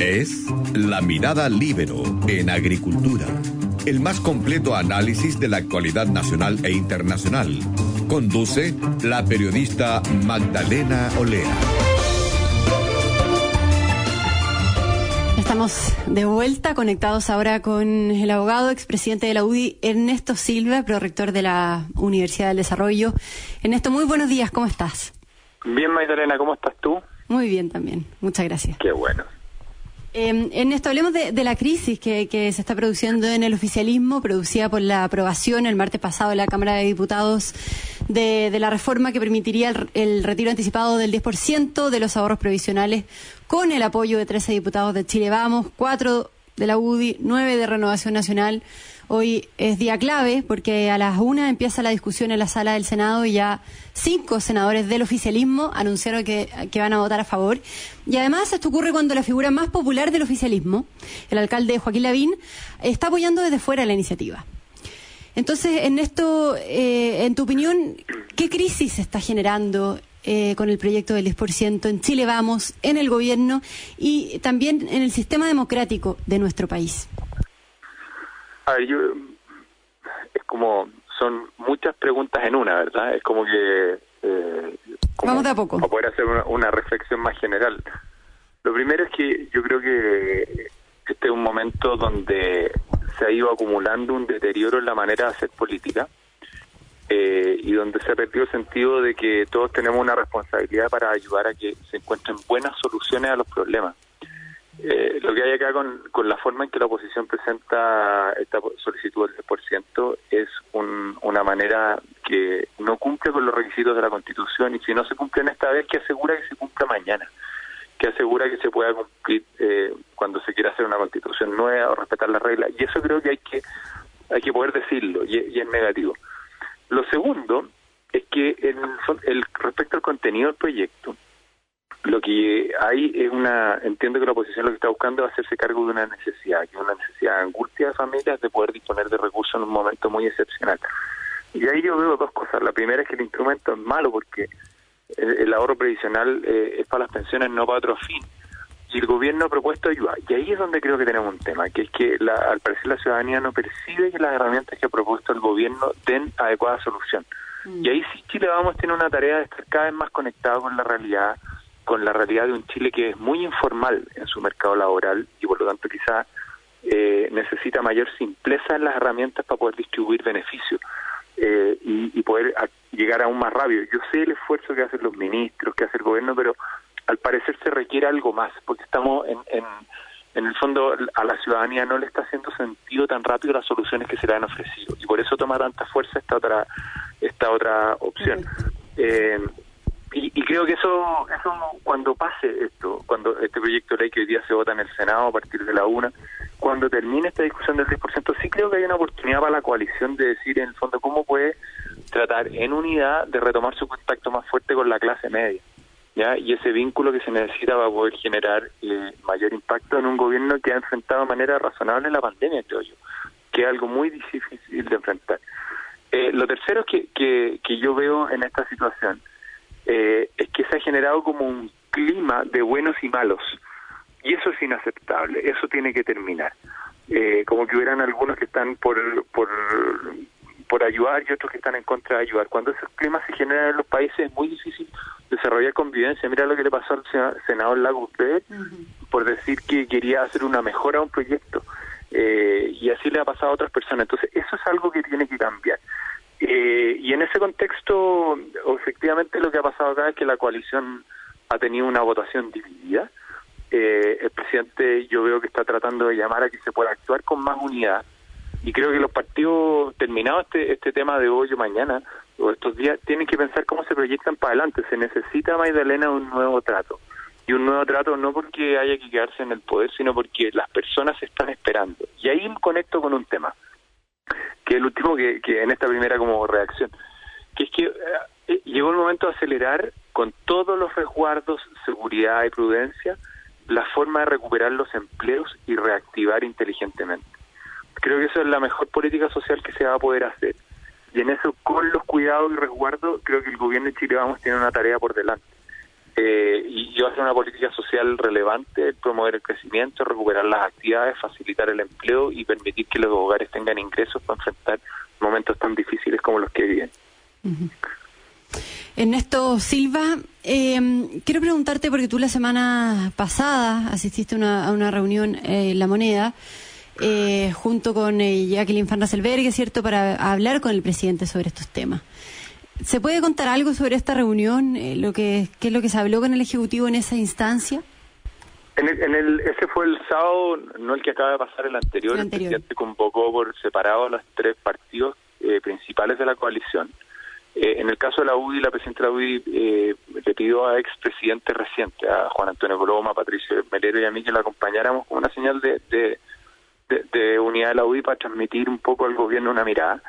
Es La Mirada Libero en Agricultura, el más completo análisis de la actualidad nacional e internacional. Conduce la periodista Magdalena Olea. Estamos de vuelta, conectados ahora con el abogado, expresidente de la UDI, Ernesto Silva, prorector de la Universidad del Desarrollo. Ernesto, muy buenos días, ¿cómo estás? Bien, Magdalena, ¿cómo estás tú? Muy bien también, muchas gracias. Qué bueno. Eh, Ernesto, hablemos de, la crisis que, que, se está produciendo en el oficialismo, producida por la aprobación el martes pasado de la Cámara de Diputados de, la reforma que permitiría el, el, retiro anticipado del 10% de los ahorros provisionales con el apoyo de 13 diputados de Chile Vamos, 4 de la UDI, 9 de Renovación Nacional. Hoy es día clave porque a las una empieza la discusión en la sala del Senado y ya cinco senadores del oficialismo anunciaron que, que, van a votar a favor. Y además esto ocurre cuando la figura más popular del oficialismo, el alcalde Joaquín Lavín, está apoyando desde fuera la iniciativa. Entonces, Ernesto, eh, en tu opinión, ¿qué crisis se está generando eh, con el proyecto del 10% en Chile Vamos, en el gobierno y también en el sistema democrático de nuestro país? A ver, yo, es como, son muchas preguntas en una, ¿verdad? Es como que... Eh, como, Vamos de a poco. Para poder hacer una, una, reflexión más general. Lo primero es que yo creo que este es un momento donde se ha ido acumulando un deterioro en la manera de hacer política eh, y donde se ha perdido el sentido de que todos tenemos una responsabilidad para ayudar a que se encuentren buenas soluciones a los problemas. Eh, lo que hay acá con, la forma en que la oposición presenta esta solicitud del 10% es un, una manera que no cumple con los requisitos de la Constitución y si no se cumplen esta vez, que asegura que se cumpla mañana, que asegura que se pueda cumplir eh, cuando se quiera hacer una Constitución nueva o respetar las reglas. Y eso creo que hay que hay que poder decirlo y, y es negativo. Lo segundo es que el, el respecto al contenido del proyecto, hay es una, entiendo que la oposición lo que está buscando es hacerse cargo de una necesidad, que es una necesidad de angustia de familias de poder disponer de recursos en un momento muy excepcional. Y ahí yo veo dos cosas. La primera es que el instrumento es malo porque el, el ahorro previsional eh, es para las pensiones, no para otro fin. Y el gobierno ha propuesto ayuda. Y ahí es donde creo que tenemos un tema, que es que la, al parecer la ciudadanía no percibe que las herramientas que ha propuesto el gobierno den adecuada solución. Mm. Y ahí sí Chile vamos a tener una tarea de estar cada vez más conectado con la realidad, con la realidad de un Chile que es muy informal en su mercado laboral y por lo tanto quizá eh, necesita mayor simpleza en las herramientas para poder distribuir beneficios eh, y, y, poder a, llegar aún más rápido. Yo sé el esfuerzo que hacen los ministros, que hace el gobierno, pero al parecer se requiere algo más, porque estamos en, en, en el fondo a la ciudadanía no le está haciendo sentido tan rápido las soluciones que se le han ofrecido y por eso toma tanta fuerza esta otra esta otra opción. Eh, y, creo que eso, eso cuando pase esto, cuando este proyecto de ley que hoy día se vota en el Senado a partir de la una, cuando termine esta discusión del 10%, sí creo que hay una oportunidad para la coalición de decir en el fondo cómo puede tratar en unidad de retomar su contacto más fuerte con la clase media. ¿Ya? y ese vínculo que se necesita para poder generar eh, mayor impacto en un gobierno que ha enfrentado de manera razonable la pandemia, creo yo, que es algo muy difícil de enfrentar. Eh, lo tercero que, que, que yo veo en esta situación eh, es que se ha generado como un clima de buenos y malos. Y eso es inaceptable, eso tiene que terminar. Eh, como que hubieran algunos que están por, por, por ayudar y otros que están en contra de ayudar. Cuando esos climas se generan en los países es muy difícil desarrollar convivencia. Mira lo que le pasó al senador Lago usted uh -huh. por decir que quería hacer una mejora a un proyecto. Eh, y así le ha pasado a otras personas. Entonces, eso es algo que tiene que cambiar. Eh, y en ese contexto, efectivamente lo que ha pasado acá es que la coalición ha tenido una votación dividida. Eh, el presidente yo veo que está tratando de llamar a que se pueda actuar con más unidad. Y creo que los partidos, terminado este, este tema de hoy o mañana, o estos días, tienen que pensar cómo se proyectan para adelante. Se necesita, Magdalena, un nuevo trato. Y un nuevo trato no porque haya que quedarse en el poder, sino porque las personas están esperando. Y ahí conecto con un tema que el último que, que en esta primera como reacción, que es que eh, llegó el momento de acelerar con todos los resguardos, seguridad y prudencia, la forma de recuperar los empleos y reactivar inteligentemente. Creo que eso es la mejor política social que se va a poder hacer. Y en eso, con los cuidados y resguardos, creo que el gobierno de Chile vamos tiene una tarea por delante. Eh, y va a ser una política social relevante, promover el crecimiento, recuperar las actividades, facilitar el empleo y permitir que los hogares tengan ingresos para enfrentar momentos tan difíciles como los que viven. Ernesto Silva, eh, quiero preguntarte, porque tú la semana pasada asististe a una reunión en La Moneda, eh, junto con eh, Jacqueline Van ¿cierto?, para hablar con el presidente sobre estos temas. ¿Se puede contar algo sobre esta reunión? Eh, lo que, ¿Qué es lo que se habló con el Ejecutivo en esa instancia? En el, ese fue el sábado, no el que acaba de pasar, el anterior. El, presidente convocó por separado a los tres partidos eh, principales de la coalición. Eh, en el caso de la UDI, la presidenta de la UDI le pidió a expresidentes recientes, a Juan Antonio Coloma, Patricio Melero y a mí, que la acompañáramos con una señal de, de, unidad de la UDI para transmitir un poco al gobierno una mirada.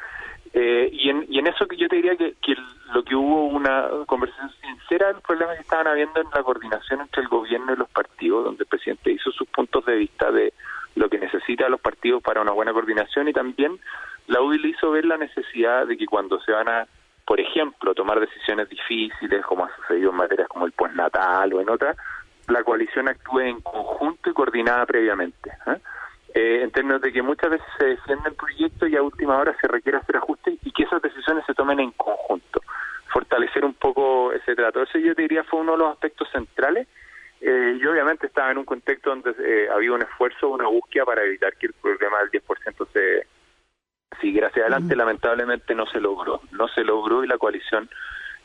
Eh, y, en, y en eso que yo te diría que, que lo que hubo una conversación sincera el problema que estaban habiendo en la coordinación entre el gobierno y los partidos, donde el presidente hizo sus puntos de vista de lo que necesita los partidos para una buena coordinación y también la UDI le hizo ver la necesidad de que cuando se van a, por ejemplo, tomar decisiones difíciles, como ha sucedido en materias como el postnatal o en otras, la coalición actúe en conjunto y coordinada previamente. ¿eh? Eh, en términos de que muchas veces se defiende el proyecto y a última hora se requiere hacer ajustes y que esas decisiones se tomen en conjunto. Fortalecer un poco ese trato. Eso yo diría fue uno de los aspectos centrales. Eh, yo obviamente estaba en un contexto donde eh, había un esfuerzo, una búsqueda para evitar que el problema del 10% se siguiera hacia adelante. Lamentablemente no se logró. No se logró y la coalición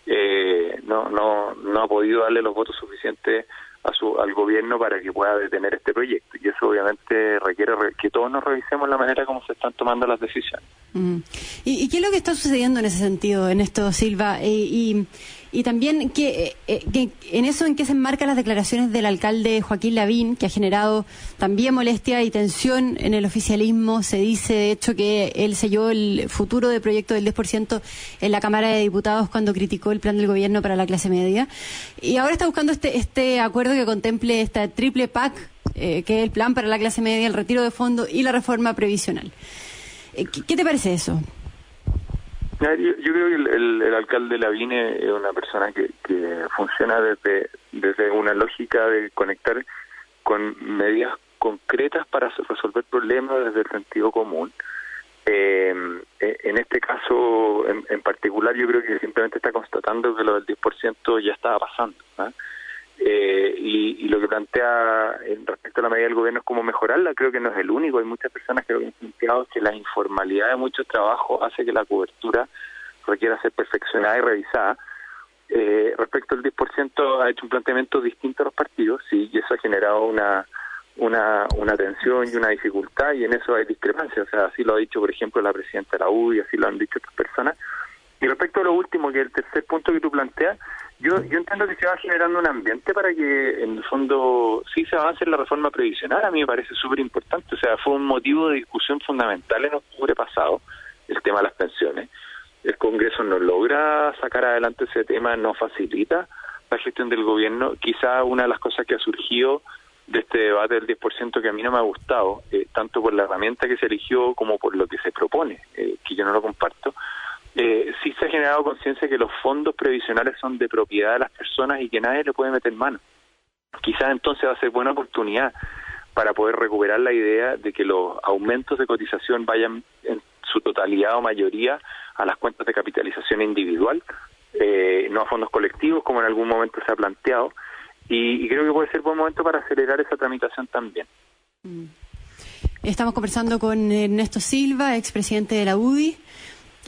eh, no, no, no ha podido darle los votos suficientes a su, al gobierno para que pueda detener este proyecto. Y eso obviamente requiere que todos nos revisemos la manera como se están tomando las decisiones. Mm. ¿Y, qué es lo que está sucediendo en ese sentido, en esto, Silva? Eh, y, y también que, eh, que, en eso en qué se enmarcan las declaraciones del alcalde Joaquín Lavín, que ha generado también molestia y tensión en el oficialismo. Se dice, de hecho, que él selló el futuro del proyecto del 10% en la Cámara de Diputados cuando criticó el plan del gobierno para la clase media. Y ahora está buscando este, este acuerdo que contemple esta triple PAC, eh, que es el plan para la clase media, el retiro de fondo y la reforma previsional. Eh, ¿Qué te parece eso? Yo, creo que el, el, alcalde Lavine es una persona que, que funciona desde, desde una lógica de conectar con medidas concretas para resolver problemas desde el sentido común. Eh, eh, en este caso en, en, particular yo creo que simplemente está constatando que lo del 10% ya estaba pasando. ¿ah? Eh, y, lo que plantea respecto a la medida del gobierno es cómo mejorarla, creo que no es el único, hay muchas personas que han planteado que la informalidad de mucho trabajo hace que la cobertura requiera ser perfeccionada y revisada. Eh, respecto al 10% ha hecho un planteamiento distinto a los partidos, sí, y eso ha generado una, una, una tensión y una dificultad, y en eso hay discrepancia, o sea, así lo ha dicho, por ejemplo, la presidenta de la U y así lo han dicho otras personas. Y respecto a lo último, que es el tercer punto que tú planteas, yo, yo entiendo que se va generando un ambiente para que, en el fondo, sí se avance en la reforma previsional. A mí me parece súper importante. O sea, fue un motivo de discusión fundamental en octubre pasado, el tema de las pensiones. El Congreso no logra sacar adelante ese tema, no facilita la gestión del gobierno. Quizá una de las cosas que ha surgido de este debate del 10% que a mí no me ha gustado, eh, tanto por la herramienta que se eligió como por lo que se propone, eh, que yo no lo comparto, eh, se ha generado conciencia que los fondos previsionales son de propiedad de las personas y que nadie le puede meter mano. Quizás entonces va a ser buena oportunidad para poder recuperar la idea de que los aumentos de cotización vayan en su totalidad o mayoría a las cuentas de capitalización individual, eh, no a fondos colectivos como en algún momento se ha planteado, y, creo que puede ser buen momento para acelerar esa tramitación también. Mm. Estamos conversando con Ernesto Silva, expresidente de la UDI.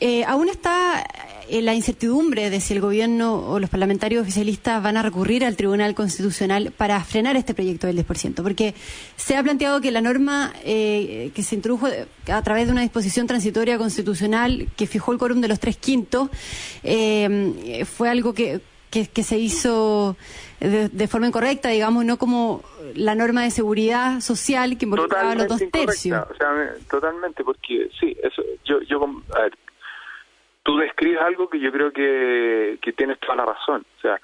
Eh, aún está eh, la incertidumbre de si el gobierno o los parlamentarios oficialistas van a recurrir al Tribunal Constitucional para frenar este proyecto del 10%, porque se ha planteado que la norma eh, que se introdujo a través de una disposición transitoria constitucional que fijó el quórum de los tres quintos fue algo que, que, se hizo de, forma incorrecta, digamos, no como la norma de seguridad social que involucraba los dos tercios. O sea, totalmente, porque sí, eso, yo, yo a ver, tú describes algo que yo creo que, que tienes toda la razón. O sea,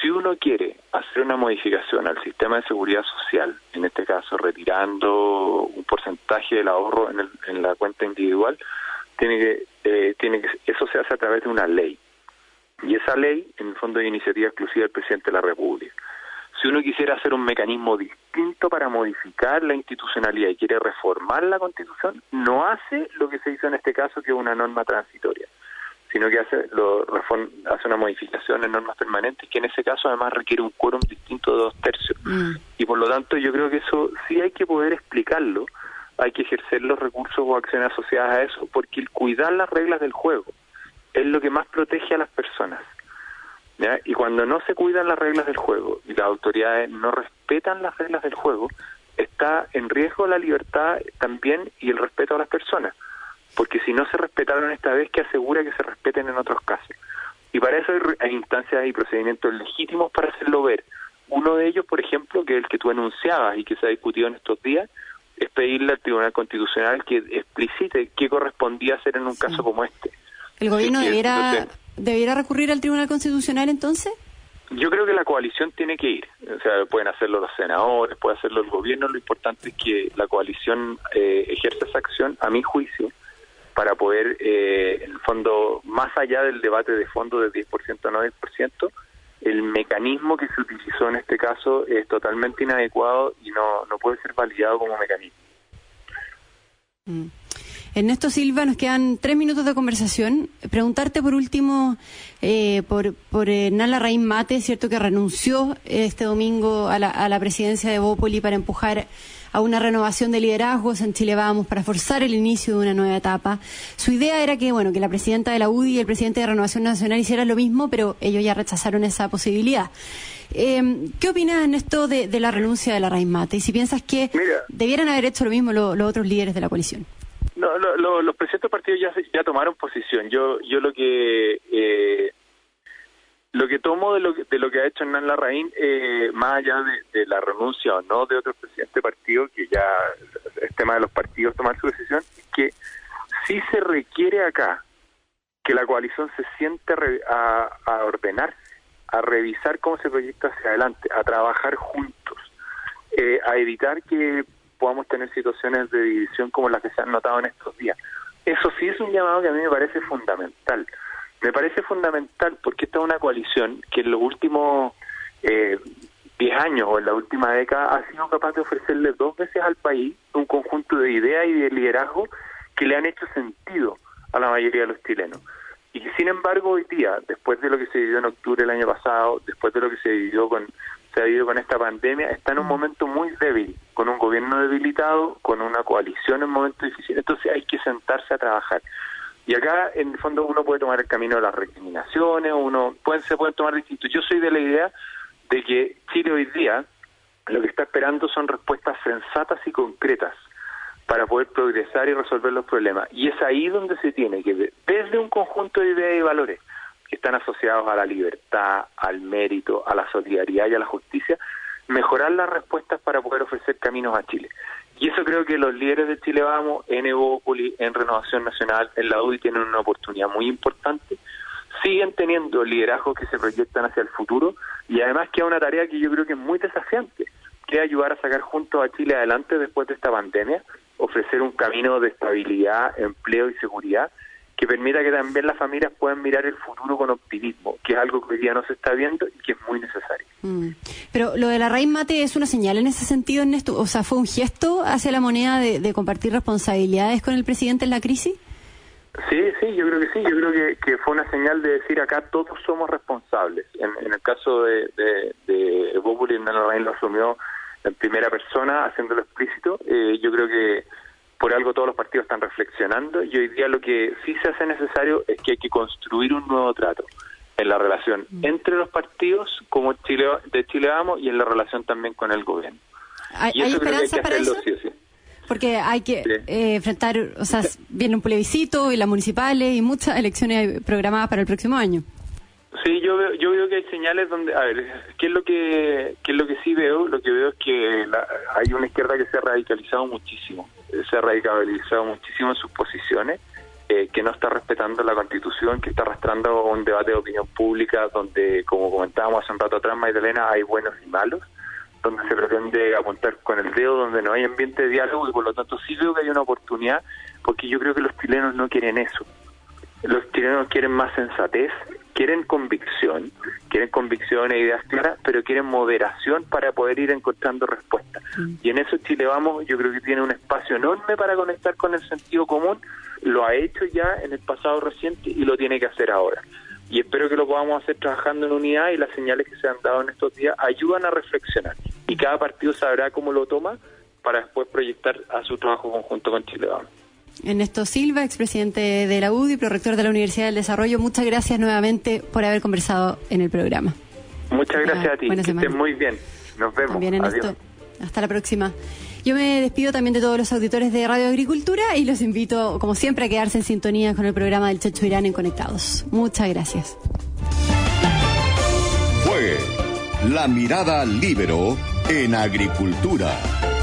si uno quiere hacer una modificación al sistema de seguridad social, en este caso retirando un porcentaje del ahorro en, en la cuenta individual, tiene que, eh, tiene que, eso se hace a través de una ley. Y esa ley, en el fondo, es iniciativa exclusiva del presidente de la República. Si uno quisiera hacer un mecanismo distinto para modificar la institucionalidad y quiere reformar la Constitución, no hace lo que se hizo en este caso, que es una norma transitoria, sino que hace, lo, hace una modificación en normas permanentes, que en ese caso además requiere un quórum distinto de dos tercios. Mm. Y por lo tanto yo creo que eso sí hay que poder explicarlo, hay que ejercer los recursos o acciones asociadas a eso, porque el cuidar las reglas del juego es lo que más protege a las personas. Y cuando no se cuidan las reglas del juego y las autoridades no respetan las reglas del juego, está en riesgo la libertad también y el respeto a las personas. Porque si no se respetaron esta vez, que asegura que se respeten en otros casos. Y para eso hay, instancias y procedimientos legítimos para hacerlo ver. Uno de ellos, por ejemplo, que es el que tú anunciabas y que se ha discutido en estos días, es pedirle al Tribunal Constitucional que explicite qué correspondía hacer en un caso como este. ¿El gobierno debiera ¿Debiera recurrir al Tribunal Constitucional entonces? Yo creo que la coalición tiene que ir. O sea, pueden hacerlo los senadores, puede hacerlo el gobierno. Lo importante es que la coalición eh, ejerza esa acción, a mi juicio, para poder, eh, en el fondo, más allá del debate de fondo del 10% o no 10%, el mecanismo que se utilizó en este caso es totalmente inadecuado y no, no puede ser validado como mecanismo. Mm. Ernesto Silva, nos quedan tres minutos de conversación. Preguntarte por último eh, por, por eh, Nala Raín Mate, cierto que renunció este domingo a la, a la presidencia de Bópoli para empujar a una renovación de liderazgos en Chile Vamos para forzar el inicio de una nueva etapa. Su idea era que, bueno, que la presidenta de la UDI y el presidente de Renovación Nacional hicieran lo mismo, pero ellos ya rechazaron esa posibilidad. Eh, ¿Qué opinas, Ernesto, de, de, la renuncia de la Raín Mate? Y si piensas que debieran haber hecho lo mismo los otros líderes de la coalición. No, los presidentes partidos ya, ya tomaron posición. Yo yo lo que eh, lo que tomo de lo que, de lo que ha hecho Hernán Larraín, eh, más allá de, la renuncia o no de otro presidente partido, que ya es tema de los partidos tomar su decisión, es que sí se requiere acá que la coalición se siente a, a ordenarse, a revisar cómo se proyecta hacia adelante, a trabajar juntos, eh, a evitar que podamos tener situaciones de división como las que se han notado en estos días. Eso sí es un llamado que a mí me parece fundamental. Me parece fundamental porque esta es una coalición que en los últimos eh, 10 años o en la última década ha sido capaz de ofrecerle dos veces al país un conjunto de ideas y de liderazgo que le han hecho sentido a la mayoría de los chilenos. Y que sin embargo hoy día, después de lo que se vivió en octubre del año pasado, después de lo que se vivió con se ha vivido con esta pandemia, está en un mm. momento muy débil, con un gobierno debilitado, con una coalición en un momento difícil, entonces hay que sentarse a trabajar. Y acá, en el fondo, uno puede tomar el camino de las recriminaciones, uno pueden, se pueden tomar distintos. Yo soy de la idea de que Chile hoy día lo que está esperando son respuestas sensatas y concretas para poder progresar y resolver los problemas. Y es ahí donde se tiene que, desde un conjunto de ideas y valores, que están asociados a la libertad, al mérito, a la solidaridad y a la justicia, mejorar las respuestas para poder ofrecer caminos a Chile. Y eso creo que los líderes de Chile Vamos, en Evópoli, en Renovación Nacional, en la UDI, tienen una oportunidad muy importante. Siguen teniendo liderazgos que se proyectan hacia el futuro y además queda una tarea que yo creo que es muy desafiante, que es ayudar a sacar juntos a Chile adelante después de esta pandemia, ofrecer un camino de estabilidad, empleo y seguridad que permita que también las familias puedan mirar el futuro con optimismo, que es algo que hoy día no se está viendo y que es muy necesario. Mm. Pero lo de la raíz mate es una señal en ese sentido, Ernesto, o sea, fue un gesto hacia la moneda de, compartir responsabilidades con el presidente en la crisis. Sí, sí, yo creo que sí, yo creo que, fue una señal de decir acá todos somos responsables. En, el caso de, de, de Bópoli, lo asumió en primera persona, haciéndolo explícito. Eh, yo creo que por algo todos los partidos están reflexionando y hoy día lo que sí se hace necesario es que hay que construir un nuevo trato en la relación mm. entre los partidos como Chile, de Chile Vamos y en la relación también con el gobierno. ¿Hay, esperanza para eso? Porque hay que eh, enfrentar, o sea, viene un plebiscito y las municipales y muchas elecciones programadas para el próximo año. Sí, yo veo, yo veo que hay señales donde, a ver, ¿qué es lo que, qué es lo que sí veo? Lo que veo es que hay una izquierda que se ha radicalizado muchísimo se ha radicalizado muchísimo en sus posiciones, eh, que no está respetando la Constitución, que está arrastrando un debate de opinión pública donde, como comentábamos hace un rato atrás, Magdalena, hay buenos y malos, donde se pretende apuntar con el dedo, donde no hay ambiente de diálogo y por lo tanto sí veo que hay una oportunidad, porque yo creo que los chilenos no quieren eso. Los chilenos quieren más sensatez, quieren convicción, quieren convicción e ideas claras, pero quieren moderación para poder ir encontrando respuestas. Mm. Y en eso Chile Vamos, yo creo que tiene un espacio enorme para conectar con el sentido común, lo ha hecho ya en el pasado reciente y lo tiene que hacer ahora. Y espero que lo podamos hacer trabajando en unidad y las señales que se han dado en estos días ayudan a reflexionar. Y cada partido sabrá cómo lo toma para después proyectar a su trabajo conjunto con Chile Vamos. Ernesto Silva, expresidente de la UDI, prorector de la Universidad del Desarrollo, muchas gracias nuevamente por haber conversado en el programa. Muchas gracias a ti, que estés muy bien. Nos vemos. También Ernesto. Hasta la próxima. Yo me despido también de todos los auditores de Radio Agricultura y los invito, como siempre, a quedarse en sintonía con el programa del Checho Irán en Conectados. Muchas gracias. Fue La Mirada Libero en Agricultura.